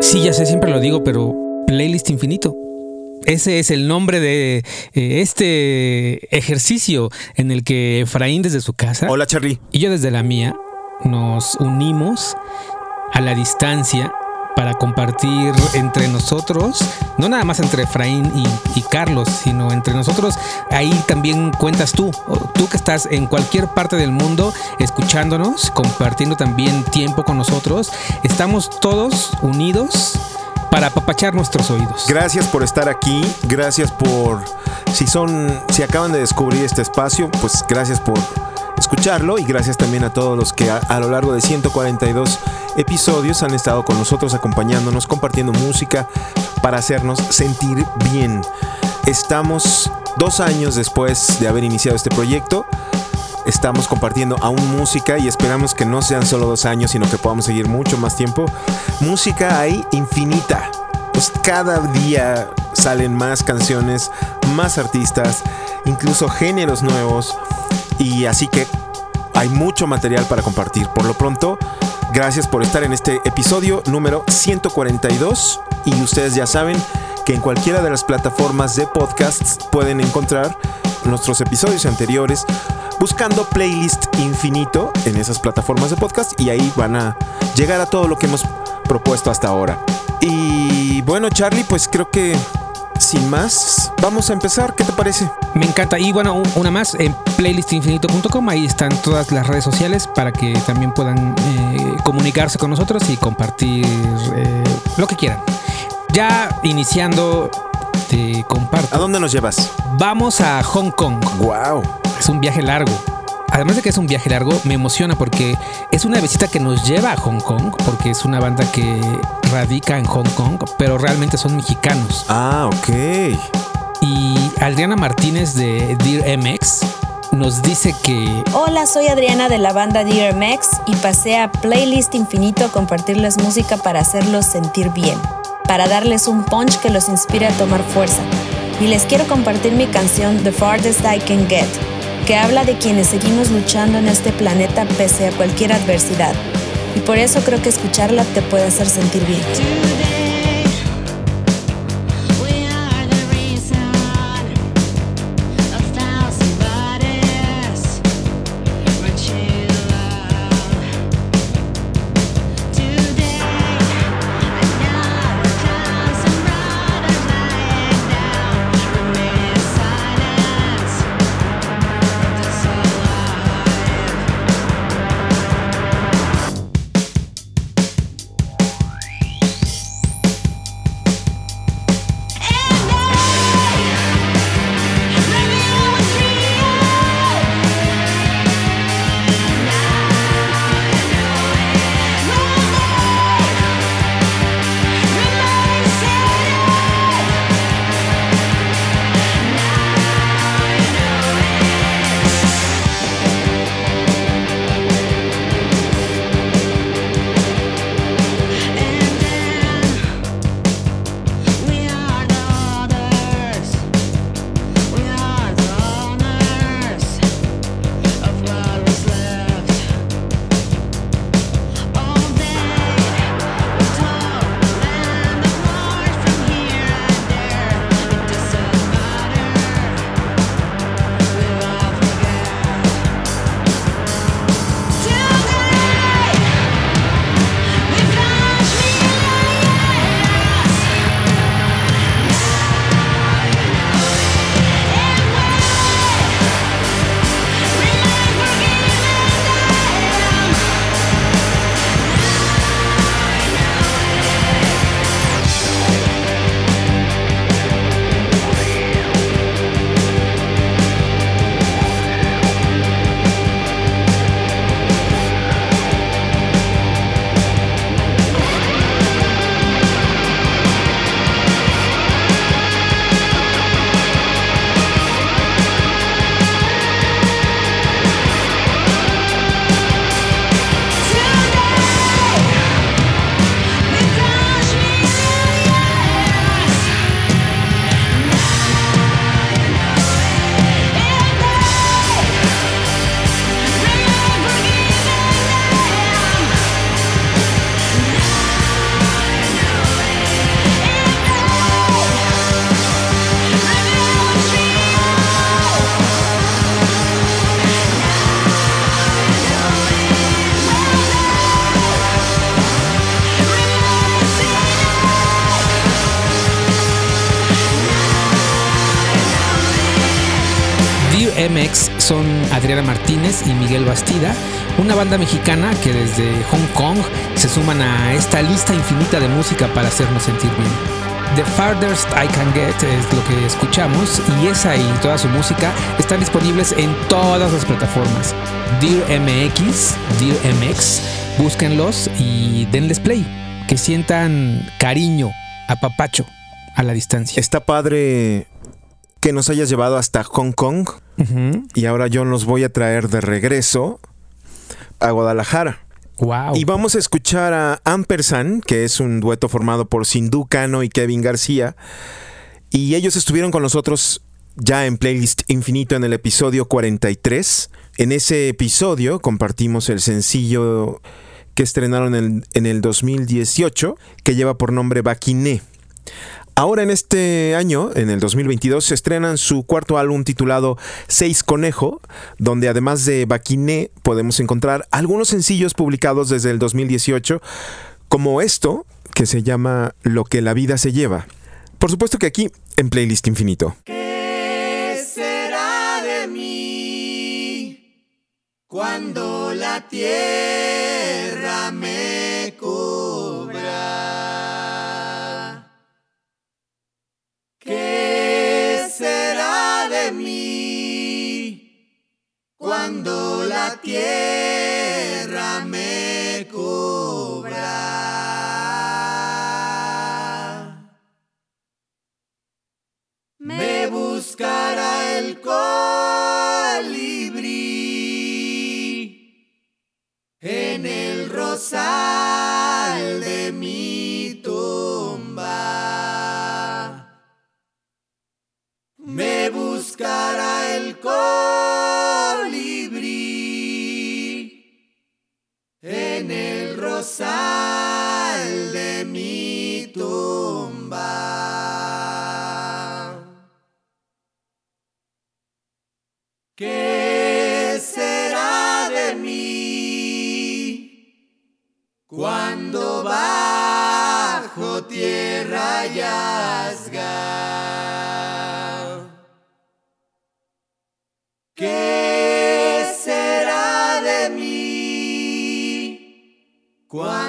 Sí, ya sé, siempre lo digo, pero Playlist Infinito. Ese es el nombre de eh, este ejercicio en el que Efraín desde su casa Hola Charlie. y yo desde la mía nos unimos a la distancia para compartir entre nosotros, no nada más entre Efraín y, Carlos, sino entre nosotros, ahí también cuentas tú, tú que estás en cualquier parte del mundo escuchándonos, compartiendo también tiempo con nosotros, estamos todos unidos para apapachar nuestros oídos. Gracias por estar aquí, gracias por si son si acaban de descubrir este espacio, pues gracias por escucharlo y gracias también a todos los que a, a lo largo de 142 episodios han estado con nosotros acompañándonos, compartiendo música para hacernos sentir bien. Estamos dos años después de haber iniciado este proyecto. Estamos compartiendo aún música y esperamos que no sean solo dos años, sino que podamos seguir mucho más tiempo. Música hay infinita. Pues cada día salen más canciones, más artistas, incluso géneros nuevos. Y así que hay mucho material para compartir. Por lo pronto, gracias por estar en este episodio número 142. Y ustedes ya saben que en cualquiera de las plataformas de podcasts pueden encontrar nuestros episodios anteriores buscando playlist infinito en esas plataformas de podcast y ahí van a llegar a todo lo que hemos propuesto hasta ahora. Y bueno, Charlie, pues creo que sin más, vamos a empezar. ¿Qué te parece? Me encanta. Y bueno, un- una más, en playlistinfinito.com, ahí están todas las redes sociales para que también puedan eh, comunicarse con nosotros y compartir eh, lo que quieran. Ya iniciando, te ¿A comparto. dónde nos llevas? Vamos a Hong Kong. Wow. Es un viaje largo. Además de que es un viaje largo, me emociona porque es una visita que nos lleva a Hong Kong, porque es una banda que radica en Hong Kong, pero realmente son mexicanos. Ah, ok. Y Adriana Martínez de Dear MX nos dice que Hola, soy Adriana de la banda DRMX y pasé a Playlist Infinito a compartirles música para hacerlos sentir bien, para darles un punch que los inspire a tomar fuerza. Y les quiero compartir mi canción The Farthest I Can Get, que habla de quienes seguimos luchando en este planeta pese a cualquier adversidad. Y por eso creo que escucharla te puede hacer sentir bien. Son Adriana Martínez y Miguel Bastida, una banda mexicana que desde Hong Kong se suman a esta lista infinita de música para hacernos sentir bien. The Farthest I Can Get es lo que escuchamos y esa y toda su música están disponibles en todas las plataformas. Dear MX, Dear MX, búsquenlos y denles play, que sientan cariño, apapacho a la distancia. Está padre que nos hayas llevado hasta Hong Kong y ahora yo los voy a traer de regreso a Guadalajara. Wow. Y vamos a escuchar a Ampersand, que es un dueto formado por Sindhu Cano y Kevin García. Y ellos estuvieron con nosotros ya en Playlist Infinito en el episodio 43. En ese episodio compartimos el sencillo que estrenaron en, en el 2018, que lleva por nombre Baquiné. Ahora en este año, en el 2022, se estrenan su cuarto álbum titulado Seis Conejo, donde además de Baquiné podemos encontrar algunos sencillos publicados desde el 2018, como esto, que se llama Lo que la vida se lleva. Por supuesto que aquí, en Playlist Infinito. ¿Qué será de mí cuando la tierra cuando la tierra me cubra? Me buscará el colibrí en el rosal cuando bajo tierra yazga? ¿Qué será de mí cuando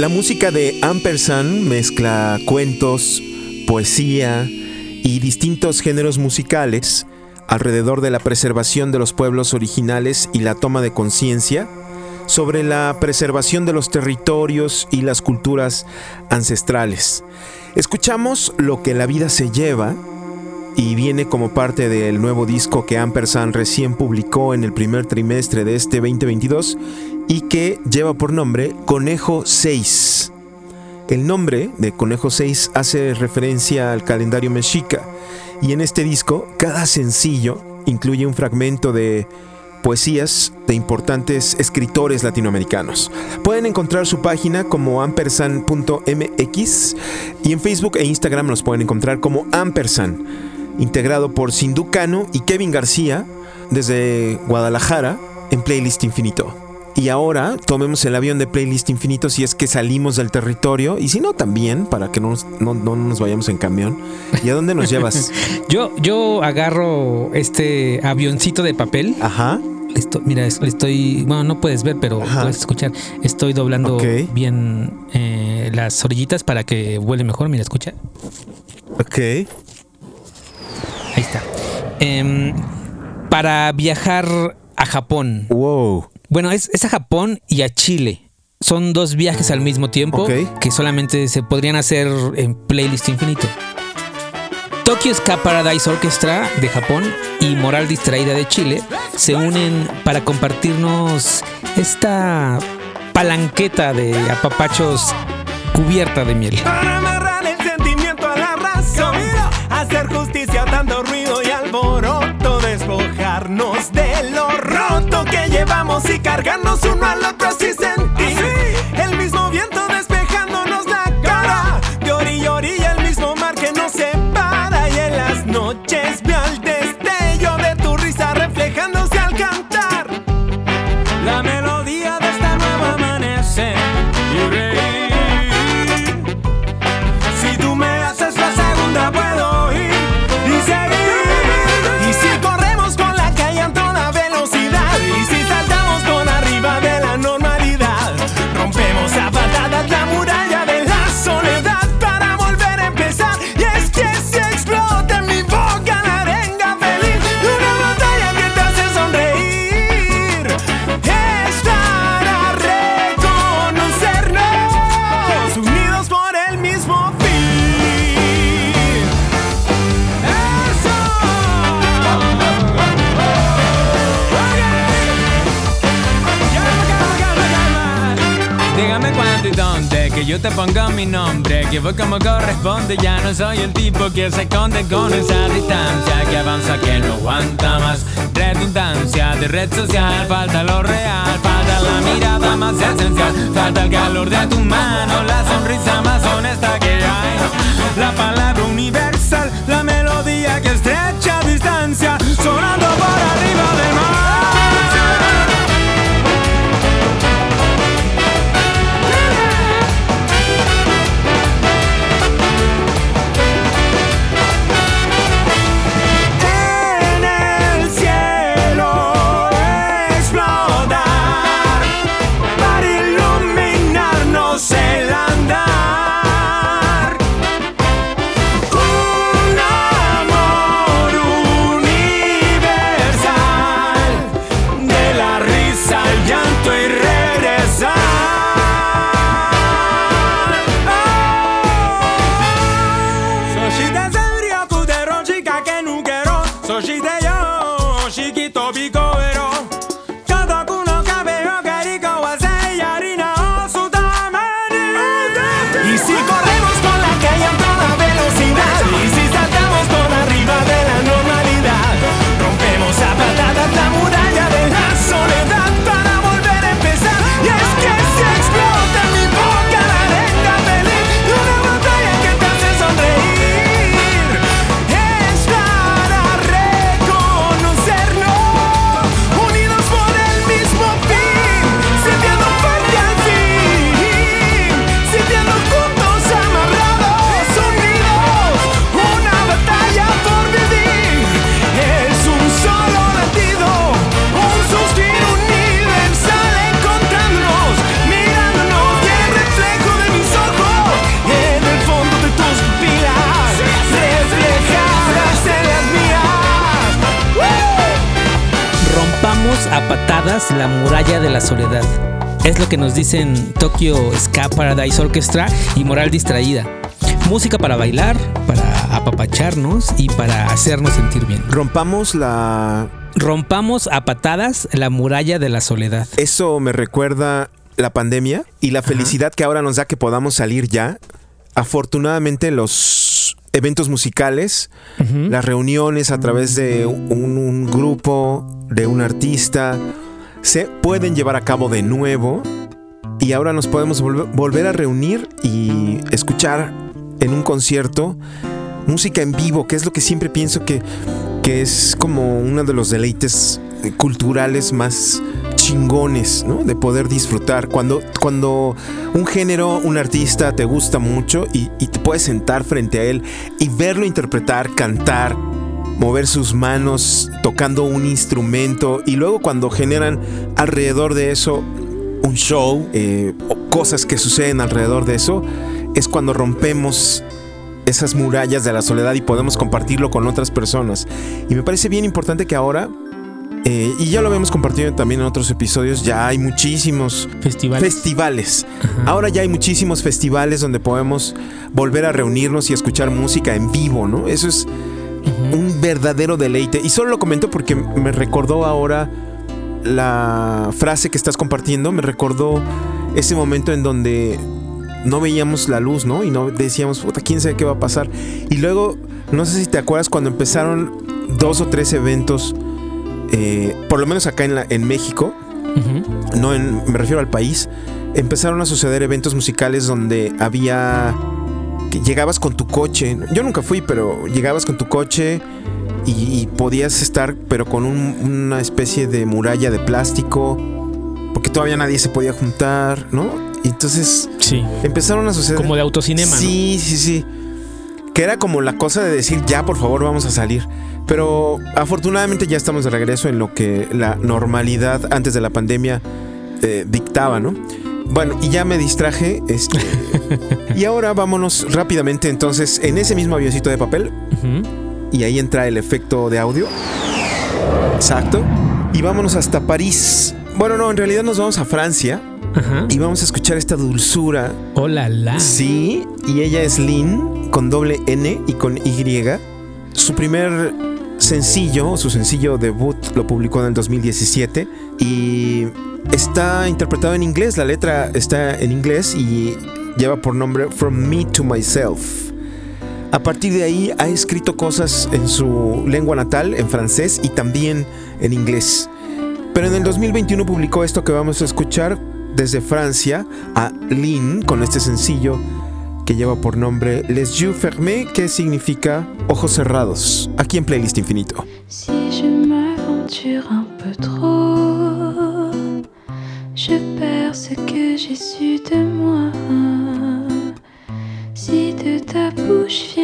La música de Ampersand mezcla cuentos, poesía y distintos géneros musicales alrededor de la preservación de los pueblos originales y la toma de conciencia sobre la preservación de los territorios y las culturas ancestrales. Escuchamos Lo que la vida se lleva y viene como parte del nuevo disco que Ampersand recién publicó en el primer trimestre de este 2022 y que lleva por nombre Conejo 6. El nombre de Conejo 6 hace referencia al calendario mexica y en este disco cada sencillo incluye un fragmento de poesías de importantes escritores latinoamericanos. Pueden encontrar su página como ampersand.mx y en Facebook e Instagram los pueden encontrar como Ampersand, integrado por Sinducano y Kevin García desde Guadalajara en Playlist Infinito. Y ahora tomemos el avión de Playlist Infinito si es que salimos del territorio y si no también, para que no nos, no- no nos vayamos en camión. ¿Y a dónde nos llevas? Yo, yo agarro este avioncito de papel. Ajá. Esto- mira, es- estoy. Bueno, no puedes ver, pero Ajá. puedes escuchar. Estoy doblando bien eh, las orillitas para que vuele mejor. Mira, escucha. Ok. Ahí está. Em, para viajar a Japón. Wow. Bueno, es, es a Japón y a Chile. Son dos viajes al mismo tiempo que solamente se podrían hacer en playlist infinito. Tokyo Ska Paradise Orchestra de Japón y Moral Distraída de Chile se unen para compartirnos esta palanqueta de apapachos cubierta de miel. Para amarrar el sentimiento a la razón Hacer justicia a tanto ruido y alboroto Despojarnos de lo roto que llevamos Y cargarnos uno al otro así sentir y dónde, que yo te ponga mi nombre, que voy como corresponde, ya no soy el tipo que se esconde con esa distancia, que avanza, que no aguanta más, redundancia de red social, falta lo real, falta la mirada más esencial, falta el calor de tu mano, la sonrisa más honesta que hay, la palabra universal, la melodía que estrecha distancia, sonando por arriba del mar. Que nos dicen Tokyo Ska Paradise Orchestra y Moral Distraída. Música para bailar, para apapacharnos y para hacernos sentir bien. Rompamos la... Rompamos a patadas la muralla de la soledad. Eso me recuerda la pandemia y la felicidad que ahora nos da que podamos salir ya. Afortunadamente los eventos musicales, las reuniones a través de un, un grupo, de un artista, se pueden llevar a cabo de nuevo y ahora nos podemos volver, a reunir y escuchar en un concierto música en vivo, que es lo que siempre pienso que, que es como uno de los deleites eh, culturales más chingones, ¿no? De poder disfrutar. Cuando, cuando un género, un artista te gusta mucho y te puedes sentar frente a él y verlo interpretar, cantar, mover sus manos tocando un instrumento y luego cuando generan alrededor de eso un show eh, o cosas que suceden alrededor de eso, es cuando rompemos esas murallas de la soledad y podemos compartirlo con otras personas. Y me parece bien importante que ahora, eh, y ya lo habíamos compartido también en otros episodios, ya hay muchísimos Festivales. festivales. Ahora ya hay muchísimos festivales donde podemos volver a reunirnos y escuchar música en vivo, ¿no? Eso es un verdadero deleite. Y solo lo comento porque me recordó ahora la frase que estás compartiendo, me recordó ese momento en donde no veíamos la luz, ¿no? Y no decíamos, puta, quién sabe qué va a pasar. Y luego, no sé si te acuerdas cuando empezaron dos o tres eventos, eh, por lo menos acá en, la- en México, no en, me refiero al país, empezaron a suceder eventos musicales donde había que llegabas con tu coche. Yo nunca fui, pero llegabas con tu coche y, y podías estar, pero con un- una especie de muralla de plástico, porque todavía nadie se podía juntar, ¿no? Y entonces Sí. empezaron a suceder. Como de autocinema, ¿no? Sí, sí, sí. Que era como la cosa de decir, ya, por favor, vamos a salir. Pero afortunadamente ya estamos de regreso en lo que la normalidad antes de la pandemia eh, dictaba, ¿no? Bueno, y ya me distraje. Este, y ahora vámonos rápidamente entonces en ese mismo avioncito de papel. Y ahí entra el efecto de audio. Exacto. Y vámonos hasta París. Bueno, no, en realidad nos vamos a Francia Ajá. y vamos a escuchar esta dulzura Hola, la. Sí, y ella es Lynn con doble N y con Y. Su primer sencillo, su sencillo debut, lo publicó en el 2017 y está interpretado en inglés. La letra está en inglés y lleva por nombre From Me to Myself. A partir de ahí ha escrito cosas en su lengua natal, en francés y también en inglés. Pero en el 2021 publicó esto que vamos a escuchar desde Francia a Lynn con este sencillo que lleva por nombre Les Yeux Fermés, que significa ojos cerrados, aquí en Playlist Infinito. Si je m'aventure un peu trop, je perds ce que j'ai su de moi. Si de ta bouche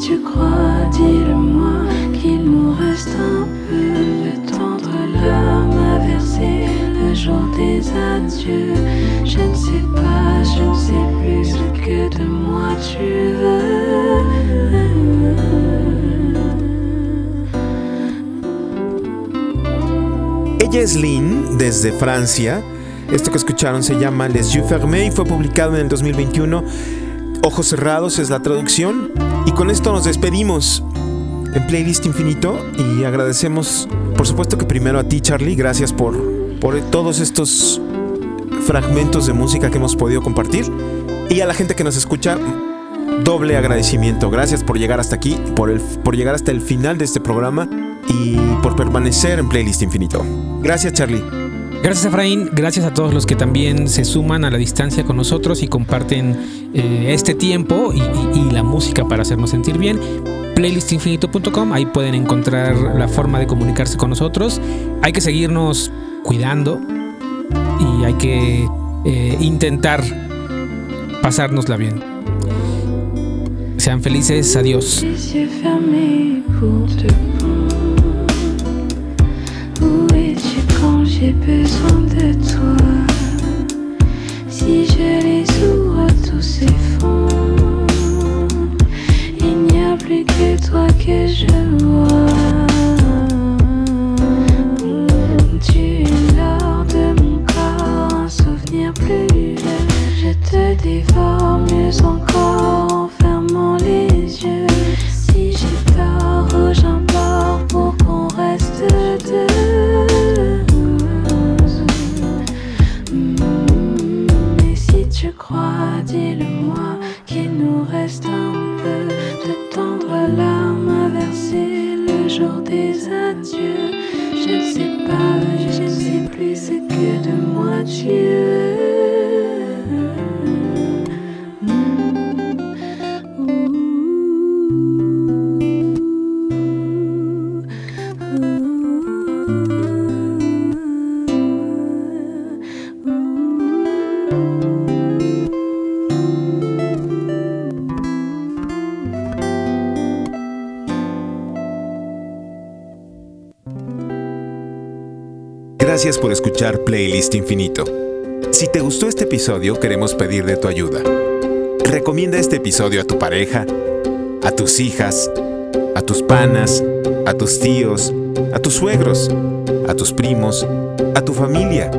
tu crois, dis-le-moi qu'il nous reste un peu de tendre larmes à verser le jour des adieux. Je ne sais pas, je ne sais plus ce que de moi tu veux. Ella es Lynn desde Francia. Esto que escucharon se llama Les Yeux Fermés y fue publicado en el 2021. Ojos cerrados es la traducción. Y con esto nos despedimos en Playlist Infinito y agradecemos, por supuesto que primero a ti, Charlie, gracias por, por todos estos fragmentos de música que hemos podido compartir. Y a la gente que nos escucha, doble agradecimiento. Gracias por llegar hasta aquí, por, el, por llegar hasta el final de este programa. y por permanecer en Playlist Infinito. Gracias, Charlie. Gracias Efraín, gracias a todos los que también se suman a la distancia con nosotros y comparten eh, este tiempo y, la música para hacernos sentir bien. Playlistinfinito.com, ahí pueden encontrar la forma de comunicarse con nosotros. Hay que seguirnos cuidando y hay que eh, intentar pasárnosla bien. Sean felices, adiós. J'ai besoin de toi Si je les ouvre, tout s'effondre. Il n'y a plus que toi que je vois. Gracias por escuchar Playlist Infinito. Si te gustó este episodio, queremos pedir de tu ayuda. Recomienda este episodio a tu pareja, a tus hijas, a tus panas, a tus tíos, a tus suegros, a tus primos, a tu familia,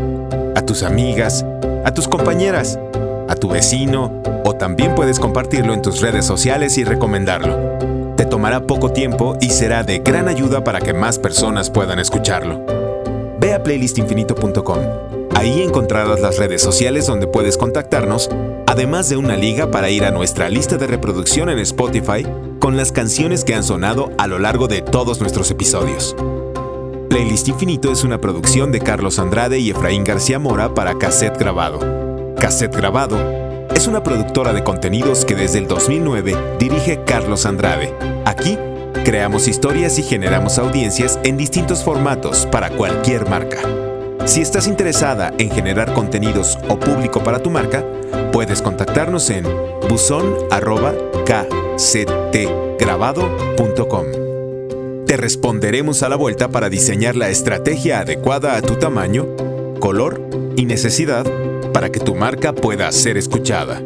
a tus amigas, a tus compañeras, a tu vecino o también puedes compartirlo en tus redes sociales y recomendarlo. Te tomará poco tiempo y será de gran ayuda para que más personas puedan escucharlo. Ve a playlistinfinito.com. Ahí encontrarás las redes sociales donde puedes contactarnos, además de una liga para ir a nuestra lista de reproducción en Spotify con las canciones que han sonado a lo largo de todos nuestros episodios. Playlist Infinito es una producción de Carlos Andrade y Efraín García Mora para Cassette Grabado. Cassette Grabado es una productora de contenidos que desde el 2009 dirige Carlos Andrade. Aquí creamos historias y generamos audiencias en distintos formatos para cualquier marca. Si estás interesada en generar contenidos o público para tu marca, puedes contactarnos en buzón@kctgrabado.com. Te responderemos a la vuelta para diseñar la estrategia adecuada a tu tamaño, color y necesidad para que tu marca pueda ser escuchada.